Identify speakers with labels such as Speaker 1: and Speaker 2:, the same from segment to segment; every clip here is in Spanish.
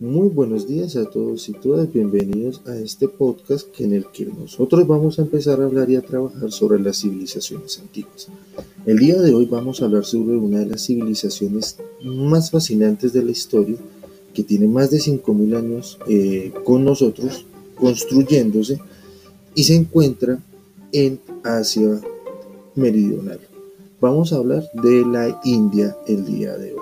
Speaker 1: Muy buenos días a todos y todas, bienvenidos a este podcast en el que nosotros vamos a empezar a hablar y a trabajar sobre las civilizaciones antiguas. El día de hoy vamos a hablar sobre una de las civilizaciones más fascinantes de la historia, que tiene más de 5.000 años eh, con nosotros, construyéndose, y se encuentra en Asia Meridional. Vamos a hablar de la India el día de hoy.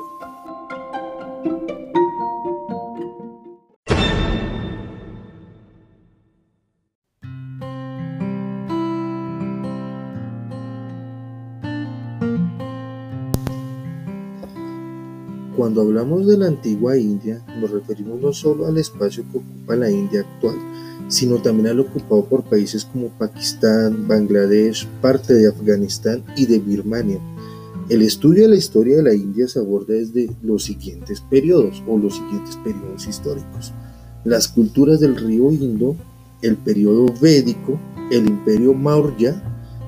Speaker 1: Cuando hablamos de la antigua India, nos referimos no solo al espacio que ocupa la India actual, sino también al ocupado por países como Pakistán, Bangladesh, parte de Afganistán y de Birmania. El estudio de la historia de la India se aborda desde los siguientes periodos o los siguientes periodos históricos. Las culturas del río Indo, el periodo védico, el imperio Maurya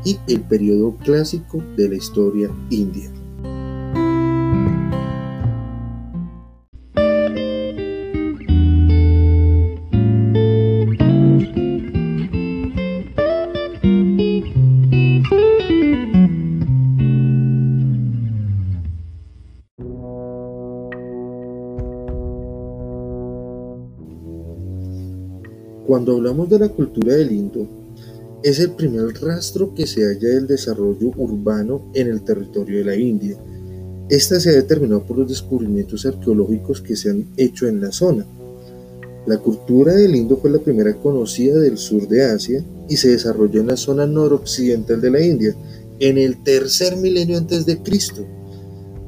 Speaker 1: y el periodo clásico de la historia india. Cuando hablamos de la cultura del Indo, es el primer rastro que se halla del desarrollo urbano en el territorio de la India. Esta se ha determinado por los descubrimientos arqueológicos que se han hecho en la zona. La cultura del Indo fue la primera conocida del sur de Asia y se desarrolló en la zona noroccidental de la India, en el tercer milenio antes de Cristo.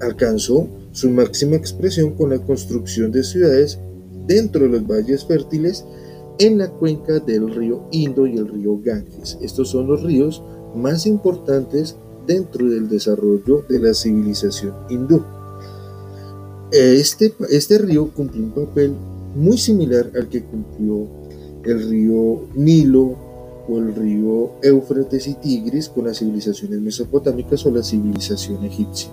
Speaker 1: Alcanzó su máxima expresión con la construcción de ciudades dentro de los valles fértiles en la cuenca del río Indo y el río Ganges. Estos son los ríos más importantes dentro del desarrollo de la civilización hindú. Este, este río cumplió un papel muy similar al que cumplió el río Nilo o el río Éufrates y Tigris con las civilizaciones mesopotámicas o la civilización egipcia.